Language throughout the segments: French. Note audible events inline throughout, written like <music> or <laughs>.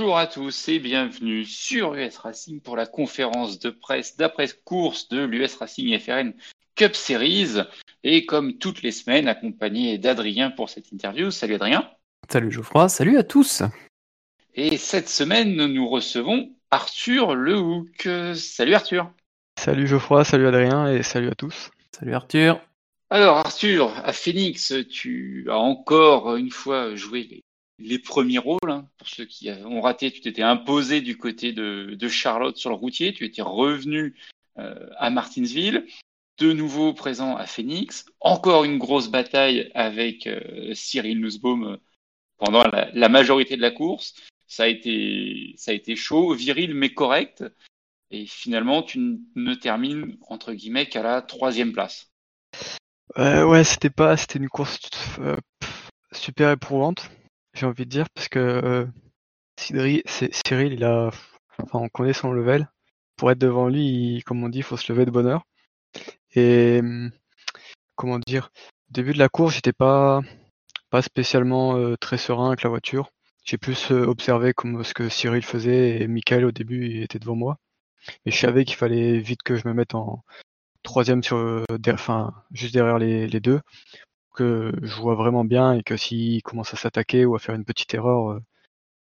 Bonjour à tous et bienvenue sur US Racing pour la conférence de presse d'après-course de l'US Racing FRN Cup Series. Et comme toutes les semaines, accompagné d'Adrien pour cette interview. Salut Adrien. Salut Geoffroy, salut à tous. Et cette semaine, nous recevons Arthur Lehouk. Salut Arthur. Salut Geoffroy, salut Adrien et salut à tous. Salut Arthur. Alors Arthur, à Phoenix, tu as encore une fois joué les les premiers rôles. Hein. Pour ceux qui ont raté, tu t'étais imposé du côté de, Charlotte sur le routier, tu étais revenu euh, à Martinsville, de nouveau présent à Phoenix, encore une grosse bataille avec euh, Cyril Nussbaum euh, pendant la, majorité de la course. Ça a, été, ça a été chaud, viril mais correct. Et finalement, tu ne termines entre guillemets qu'à la troisième place. ouais, c'était pas, c'était une course super éprouvante j'ai envie de dire, parce que euh, Cyril, il a, enfin, on connaît son level. Pour être devant lui, comme on dit, il faut se lever de bonheur. Et comment dire, au début de la course, j'étais pas, pas spécialement euh, très serein avec la voiture. J'ai plus euh, observé comme ce que Cyril faisait et Michael au début il était devant moi. Mais je savais qu'il fallait vite que je me mette en troisième sur, enfin, juste derrière les deux je vois vraiment bien et que s'il commence à s'attaquer ou à faire une petite erreur, euh,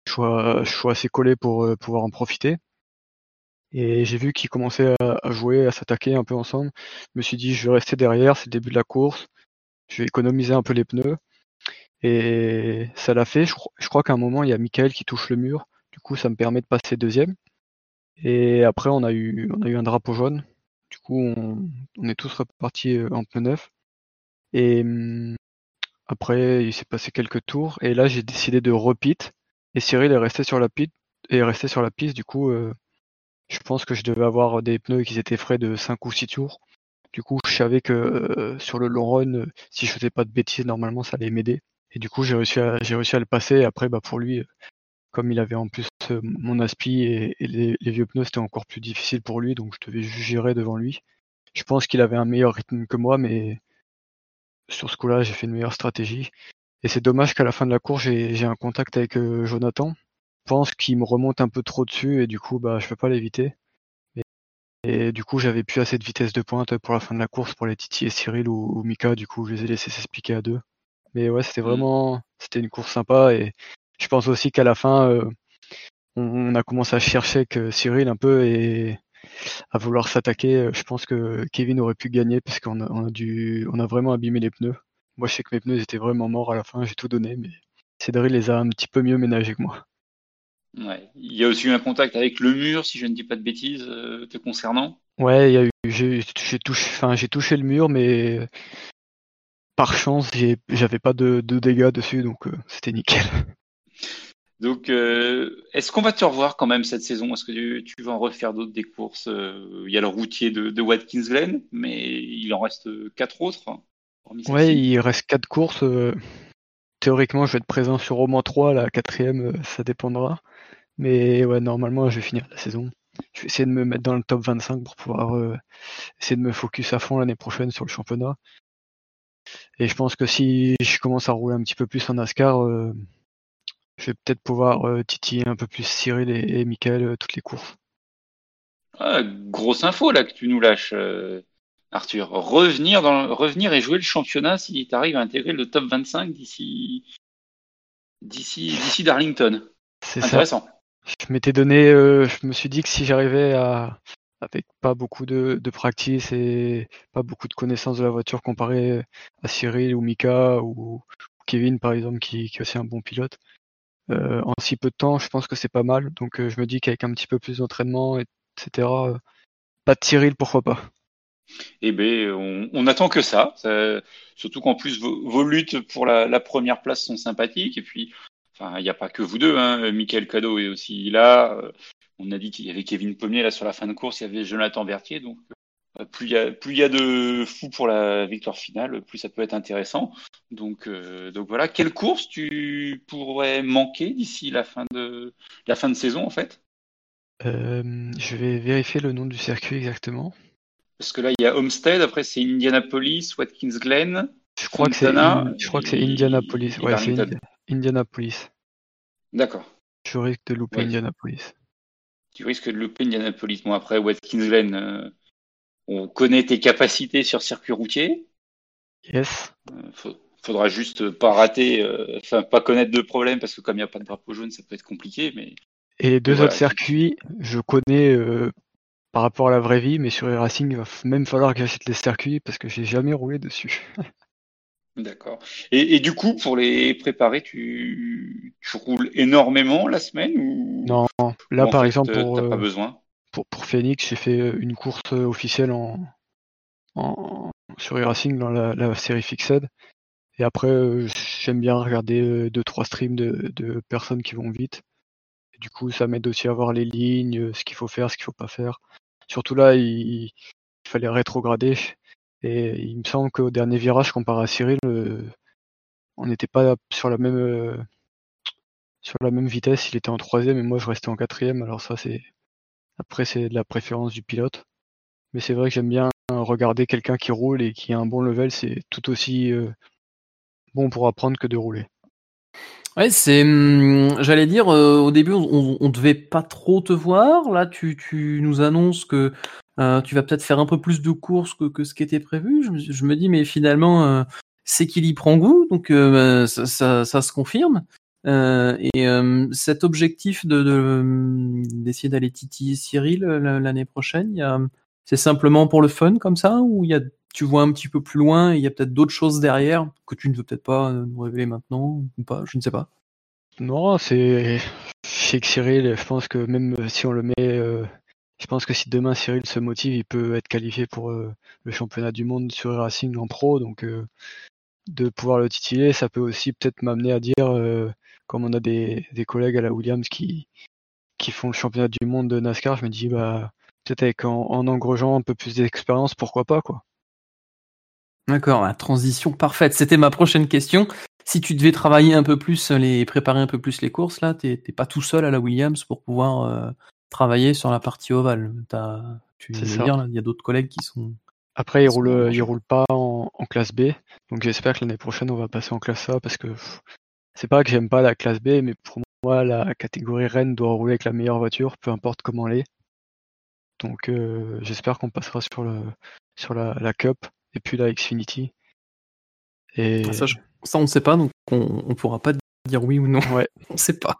je sois, assez collé pour euh, pouvoir en profiter. Et j'ai vu qu'il commençait à, jouer, à s'attaquer un peu ensemble. Je me suis dit, je vais rester derrière, c'est le début de la course. Je vais économiser un peu les pneus. Et ça l'a fait. Je, crois qu'à un moment, il y a Michael qui touche le mur. Du coup, ça me permet de passer deuxième. Et après, on a eu, on a eu un drapeau jaune. Du coup, on, on est tous repartis euh, en pneu neuf. Et mmh, après, il s'est passé quelques tours. Et là, j'ai décidé de repeat. Et Cyril est resté sur la piste. Et resté sur la piste. Du coup, euh, je pense que je devais avoir des pneus qui étaient frais de 5 ou 6 tours. Du coup, je savais que euh, sur le long run, euh, si je faisais pas de bêtises, normalement, ça allait m'aider. Et du coup, j'ai réussi à, le passer. Après, bah, pour lui, comme il avait en plus mon aspi et, les, vieux pneus, c'était encore plus difficile pour lui. Donc, je devais gérer devant lui. Je pense qu'il avait un meilleur rythme que moi, mais sur ce coup-là, j'ai fait une meilleure stratégie. Et c'est dommage qu'à la fin de la course, j'ai un contact avec euh, Jonathan. Je pense qu'il me remonte un peu trop dessus et du coup, bah, je peux pas l'éviter. Et, du coup, j'avais plus assez de vitesse de pointe pour la fin de la course pour les Titi et Cyril ou, Mika. Du coup, je les ai laissés s'expliquer à deux. Mais ouais, c'était mmh. vraiment, c'était une course sympa et je pense aussi qu'à la fin, euh, on, a commencé à chercher que Cyril un peu et à vouloir s'attaquer. Euh, je pense que Kevin aurait pu gagner parce qu'on a, on a, dû, on a vraiment abîmé les pneus. Moi, je sais que mes pneus étaient vraiment morts à la fin, j'ai tout donné, mais Cédric les a un petit peu mieux ménagés que moi. Ouais. Il y a aussi eu un contact avec le mur, si je ne dis pas de bêtises, euh, te concernant. Ouais, il y a eu, j'ai, touché, enfin, j'ai touché le mur, mais par chance, j'avais pas de, dégâts dessus, donc euh, c'était nickel. <laughs> Donc, euh, est-ce qu'on va te revoir quand même cette saison? Est-ce que tu, vas en refaire d'autres des courses? Euh, Il y a le routier de, Watkins Glen, mais il en reste quatre autres. Ouais, il reste quatre courses. Euh, théoriquement, je vais être présent sur au moins trois. La quatrième, ça dépendra. Mais ouais, normalement, je vais finir la saison. Je vais essayer de me mettre dans le top 25 pour pouvoir essayer de me focus à fond l'année prochaine sur le championnat. Et je pense que si je commence à rouler un petit peu plus en NASCAR, je vais peut-être pouvoir euh, titiller un peu plus Cyril et, et Michael euh, toutes les courses. Ah, grosse info là que tu nous lâches, euh, Arthur. Revenir, dans, revenir et jouer le championnat si tu arrives à intégrer le top 25 d'ici d'ici d'ici Darlington. C'est intéressant. Je m'étais donné, je me suis dit que si j'arrivais à avec pas beaucoup de, de practice et pas beaucoup de connaissances de la voiture comparé à Cyril ou Mika ou, Kevin par exemple qui, qui est aussi un bon pilote, en si peu de temps, je pense que c'est pas mal. Donc euh, je me dis qu'avec un petit peu plus d'entraînement, etc., euh, pas de Cyril, pourquoi pas. Eh bien, on, attend que ça. surtout qu'en plus, vos, luttes pour la, première place sont sympathiques. Et puis, il n'y a pas que vous deux. Hein. Michael Cadeau est aussi là. On a dit qu'il y avait Kevin Pommier là sur la fin de course. Il y avait Jonathan Berthier. Donc, euh, plus il y a de fous pour la victoire finale, plus ça peut être intéressant. Donc, euh, donc voilà, quelle course tu pourrais manquer d'ici la fin de la fin de saison en fait? Euh, Je vais vérifier le nom du circuit exactement. Parce que là il y a Homestead, après c'est Indianapolis, Watkins Glen. Je crois que c'est je crois que c'est Indianapolis. Ouais, c'est Indianapolis. D'accord. je risque de louper Ouais. Indianapolis. Tu risques de louper Indianapolis. Bon, après, Watkins Glen, euh, on connaît tes capacités sur circuit routier. Yes. Euh, faut- faudra juste pas rater, euh, enfin, pas connaître de problème parce que comme il n'y a pas de drapeau jaune, ça peut être compliqué. Mais Et les deux voilà, autres circuits, je connais euh, par rapport à la vraie vie, mais sur les Racing, il va même falloir que j'achète les circuits parce que j'ai jamais roulé dessus. <laughs> d'accord. Et, et du coup, pour les préparer, tu, tu roules énormément la semaine ou Non, là par exemple pour, t'as pas besoin? Pour, pour Phoenix, j'ai fait euh, une course euh, officielle en, en sur e-racing dans la, la série Fixed. Et après, euh, j'aime bien regarder euh, deux trois streams de, de personnes qui vont vite. Du coup, ça m'aide aussi à voir les lignes, ce qu'il faut faire, ce qu'il faut pas faire. Surtout là, il, il fallait rétrograder. Et il me semble qu'au dernier virage, comparé à Cyril, on n'était pas sur la même sur la même vitesse. Il était en troisième et moi je restais en quatrième. Alors ça, c'est après c'est de la préférence du pilote. Mais c'est vrai que j'aime bien regarder quelqu'un qui roule et qui a un bon level. C'est tout aussi euh, bon pour apprendre que de rouler. Ouais, c'est. hum, J'allais dire, euh, au début, on, on devait pas trop te voir. Là, tu, nous annonces que euh, tu vas peut-être faire un peu plus de courses que, ce qui était prévu. Je, me- dis, mais finalement, c'est qu'il y prend goût, donc ça, ça se confirme. Euh, et euh, cet objectif de hum, d'essayer d'aller titiller Cyril euh, l'année prochaine, c'est simplement pour le fun comme ça, ou y a, tu vois un petit peu plus loin et il y a peut-être d'autres choses derrière que tu ne veux peut-être pas euh, nous révéler maintenant ou pas, je ne sais pas. Non, c'est que Cyril, je pense que même euh, si on le met, euh, je pense que si demain Cyril se motive, il peut être qualifié pour euh, le championnat du monde sur Racing en pro. Donc euh, de pouvoir le titiller, ça peut aussi peut-être m'amener à dire, euh, comme on a des, des collègues à la Williams qui, qui font le championnat du monde de NASCAR, je me dis bah peut-être avec en, en un peu plus d'expérience, pourquoi pas quoi. D'accord, la transition parfaite. C'était ma prochaine question. Si tu devais travailler un peu plus, les préparer un peu plus les courses, là, t'es pas tout seul à la Williams pour pouvoir euh, travailler sur la partie ovale. Tu veux dire, il y a d'autres collègues qui sont. Après, il Ils sont roule, en il jeu. roule pas en, en classe B, donc j'espère que l'année prochaine on va passer en classe A parce que c'est pas que j'aime pas la classe B, mais pour moi la catégorie Rennes doit rouler avec la meilleure voiture, peu importe comment elle est. Donc euh, j'espère qu'on passera sur le sur la, la Cup et puis la Xfinity. Et Ah, Ça, je- ça, on ne sait pas, donc on, on pourra pas dire oui ou non. ouais, <laughs> On sait pas.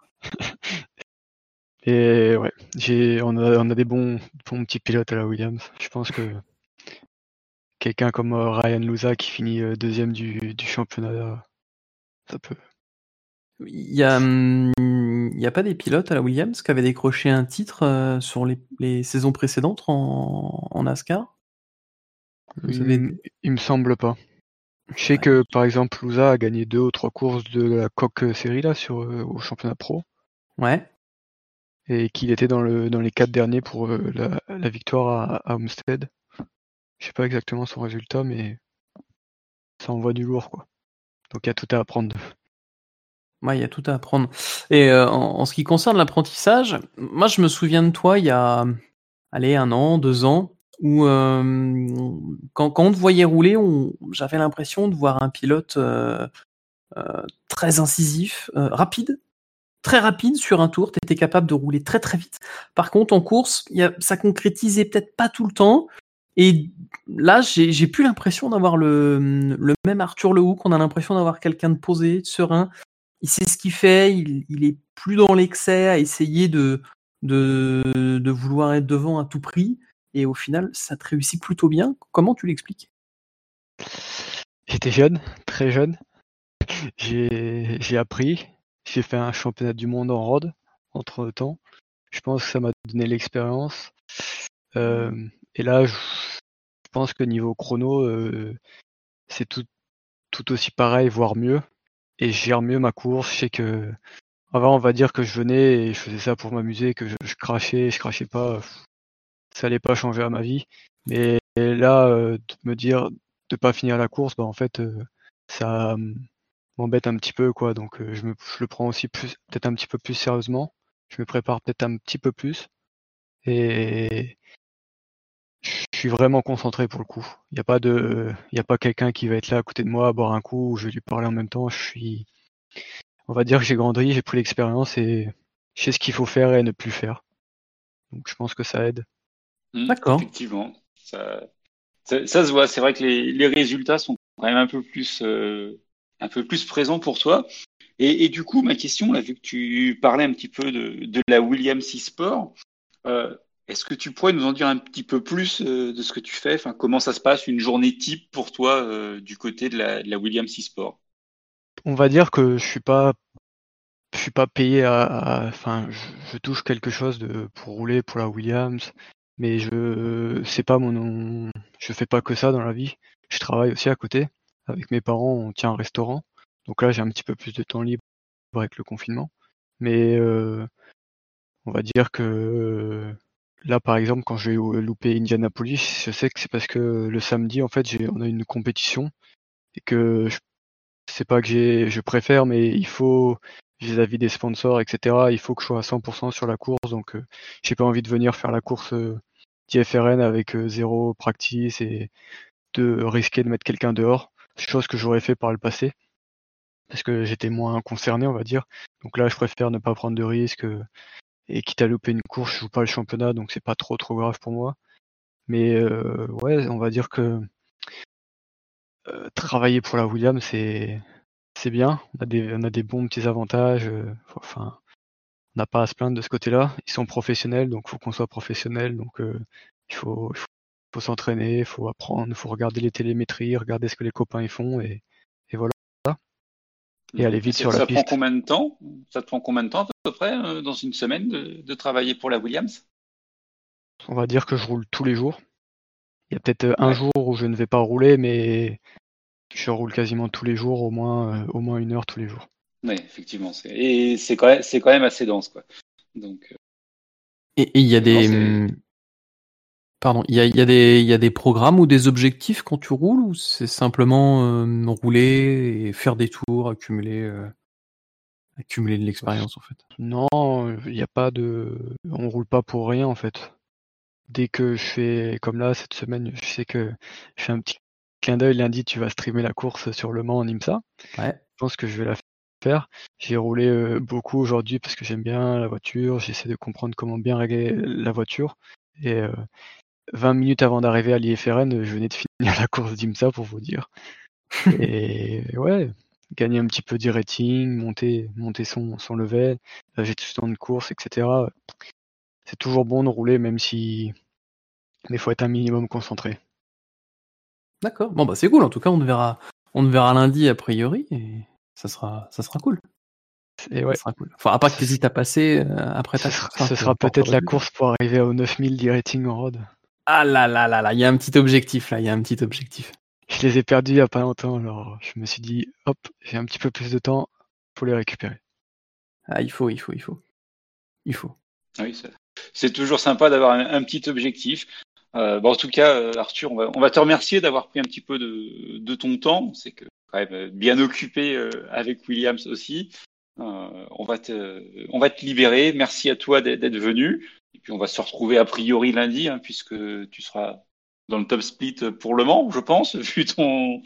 et ouais, j'ai on a on a des bons bons petits pilotes à la Williams. Je pense que quelqu'un comme euh, Ryan Lusa qui finit euh, deuxième du, du championnat, ça peut. Il y a, hum, a pas des pilotes à la Williams qui avaient décroché un titre euh, sur les, les saisons précédentes en, en NASCAR? Vous avez- Il, m- il me semble pas. Je sais Ouais. que par exemple Louza a gagné deux ou trois courses de la coque série là sur au championnat pro Ouais. et qu'il était dans le dans les quatre derniers pour la, la victoire à, à Homestead. Je sais pas exactement son résultat mais ça envoie du lourd quoi. Donc il y a tout à apprendre. Il y a tout à apprendre. Et euh, en, ce qui concerne l'apprentissage, moi je me souviens de toi il y a, allez, un an, deux ans, où euh, quand, quand on te voyait rouler, j'avais l'impression de voir un pilote euh, très incisif, rapide, très rapide sur un tour. Tu étais capable de rouler très très vite. Par contre, en course, ça concrétisait peut-être pas tout le temps. Et là, j'ai plus l'impression d'avoir le, même Arthur Lehoux, on a l'impression d'avoir quelqu'un de posé, de serein. Il sait ce qu'il fait, il, il est plus dans l'excès à essayer de, vouloir être devant à tout prix. Et au final, ça te réussit plutôt bien. Comment tu l'expliques? J'étais jeune, très jeune. J'ai appris. J'ai fait un championnat du monde en road entre temps. Je pense que ça m'a donné l'expérience. Euh, et là, je, pense que niveau chrono, euh, c'est tout, tout aussi pareil, voire mieux. Et je gère mieux ma course. Je sais que avant, on va dire que je venais et je faisais ça pour m'amuser, que je, je crachais, je crachais pas. Ça allait pas changer à ma vie. Mais là, euh, de me dire de pas finir la course, bah en fait, euh, ça euh, m'embête un petit peu, quoi. Donc, euh, je, me, je le prends aussi plus, peut-être un petit peu plus sérieusement. Je me prépare peut-être un petit peu plus. Et suis vraiment concentré pour le coup. Il n'y a pas de, il y a pas quelqu'un qui va être là à côté de moi à boire un coup ou je vais lui parler en même temps. Je suis, on va dire que j'ai grandi, j'ai pris l'expérience et je sais ce qu'il faut faire et ne plus faire. Donc je pense que ça aide. Hmm, D'accord. Effectivement, ça, ça, ça se voit. C'est vrai que les, les résultats sont quand même un peu plus, euh, un peu plus présents pour toi. Et, et du coup, ma question, là, vu que tu parlais un petit peu de, de la Williams e-sport, euh, est-ce que tu pourrais nous en dire un petit peu plus euh, de ce que tu fais? Comment ça se passe une journée type pour toi euh, du côté de la, Williams e-sport? On va dire que je suis pas je suis pas payé à, enfin je, touche quelque chose de pour rouler pour la Williams, mais je c'est pas mon je fais pas que ça dans la vie. Je travaille aussi à côté. Avec mes parents, on tient un restaurant. Donc là, j'ai un petit peu plus de temps libre avec le confinement. Mais euh, on va dire que là, par exemple, quand au- louper Indianapolis, je sais que c'est parce que le samedi, en fait, j'ai on a une compétition et que je c'est pas que j'ai je préfère, mais il faut vis-à-vis des sponsors, etc. Il faut que je sois à 100% sur la course, donc euh, j'ai pas envie de venir faire la course euh, d'IFRN avec euh, zéro practice et de risquer de mettre quelqu'un dehors, chose que j'aurais fait par le passé, parce que j'étais moins concerné, on va dire. Donc là, je préfère ne pas prendre de risques et quitte à louper une course, je joue pas le championnat, donc c'est pas trop trop grave pour moi. Mais euh, ouais, on va dire que euh, travailler pour la Williams, c'est c'est bien. On a des on a des bons petits avantages. euh, enfin, on n'a pas à se plaindre de ce côté-là. Ils sont professionnels, donc faut qu'on soit professionnel. Donc euh, il faut il faut, faut s'entraîner, il faut apprendre, il faut regarder les télémétries, regarder ce que les copains y font et. Et aller vite ça, sur la ça prend piste. combien de temps? Ça te prend combien de temps à peu près euh, dans une semaine de, de travailler pour la Williams? On va dire que je roule tous les jours. Il y a peut-être euh, un jour où je ne vais pas rouler, mais je roule quasiment tous les jours, au moins euh, au moins une heure tous les jours. Oui, effectivement. Et c'est quand, même- c'est quand même assez dense. Quoi. Donc, euh, Et il y a Non, des. Pardon, il y a, il y, a des- il y a des programmes ou des objectifs quand tu roules ou c'est simplement euh, rouler et faire des tours, accumuler, euh, accumuler de l'expérience en fait? Non, il n'y a pas de. On roule pas pour rien en fait. Dès que je fais comme là cette semaine, je sais que je fais un petit clin d'œil lundi, tu vas streamer la course sur Le Mans en IMSA. Ouais. Je pense que je vais la faire. J'ai roulé euh, beaucoup aujourd'hui parce que j'aime bien la voiture. J'essaie de comprendre comment bien régler la voiture. Et 20 minutes avant d'arriver à l'IFRN, je venais de finir <laughs> la course d'IMSA pour vous dire. <laughs> Et ouais, gagner un petit peu du rating, monter, monter son, son level, la gestion de course, etc. C'est toujours bon de rouler, même si. Mais il faut être un minimum concentré. D'accord. Bon bah c'est cool. En tout cas, on te verra, on te verra lundi a priori et ça sera, ça sera cool. Et ouais, Ça sera cool. Enfin, à pas que t'hésites à passer euh, après ce ta sera, course, hein, ce sera peut-être la course pour arriver aux 9000 du rating en road. Ah là là là là, il y a un petit objectif là, il y a un petit objectif. Je les ai perdus il y a pas longtemps, alors je me suis dit, hop, j'ai un petit peu plus de temps, faut les récupérer. Ah il faut, il faut, il faut, il faut. oui, ça- c'est toujours sympa d'avoir un, un petit objectif. Euh, bon, en tout cas, euh, Arthur, on va, on va te remercier d'avoir pris un petit peu de, de ton temps. C'est que quand même euh, bien occupé euh, avec Williams aussi. Euh, on va te, on va te libérer. Merci à toi d'être venu. Et puis on va se retrouver a priori lundi, hein, puisque tu seras dans le top split pour le Mans, je pense, <laughs> vu ton,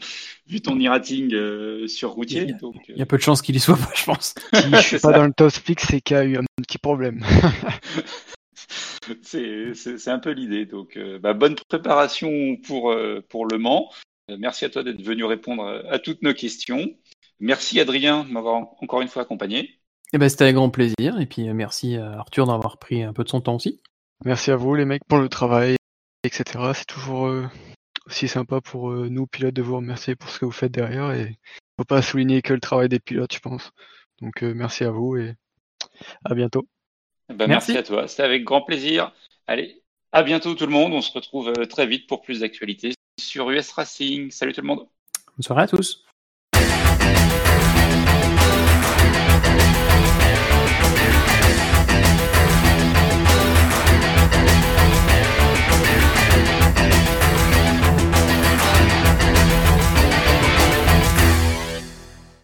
vu ton e-rating euh, sur routier. Il y a- Donc, Il y a peu de chances qu'il y soit pas, je pense. <laughs> Si je suis pas ça. dans le top split, c'est qu'il y a eu un petit problème. <laughs> c'est c'est- c'est un peu l'idée. Donc, euh, bah, bonne préparation pour, euh, pour le Mans. Euh, merci à toi d'être venu répondre à, toutes nos questions. Merci Adrien de m'avoir en- encore une fois accompagné. Eh ben c'était avec grand plaisir et puis euh, merci à Arthur d'avoir pris un peu de son temps aussi. Merci à vous les mecs pour le travail, etc. C'est toujours euh, aussi sympa pour euh, nous pilotes de vous remercier pour ce que vous faites derrière et faut pas souligner que le travail des pilotes, je pense. Donc euh, merci à vous et à bientôt. Bah, Merci. merci à toi. C'était avec grand plaisir. Allez, à bientôt tout le monde. On se retrouve euh, très vite pour plus d'actualités sur US Racing. Salut tout le monde. Bonne soirée à tous.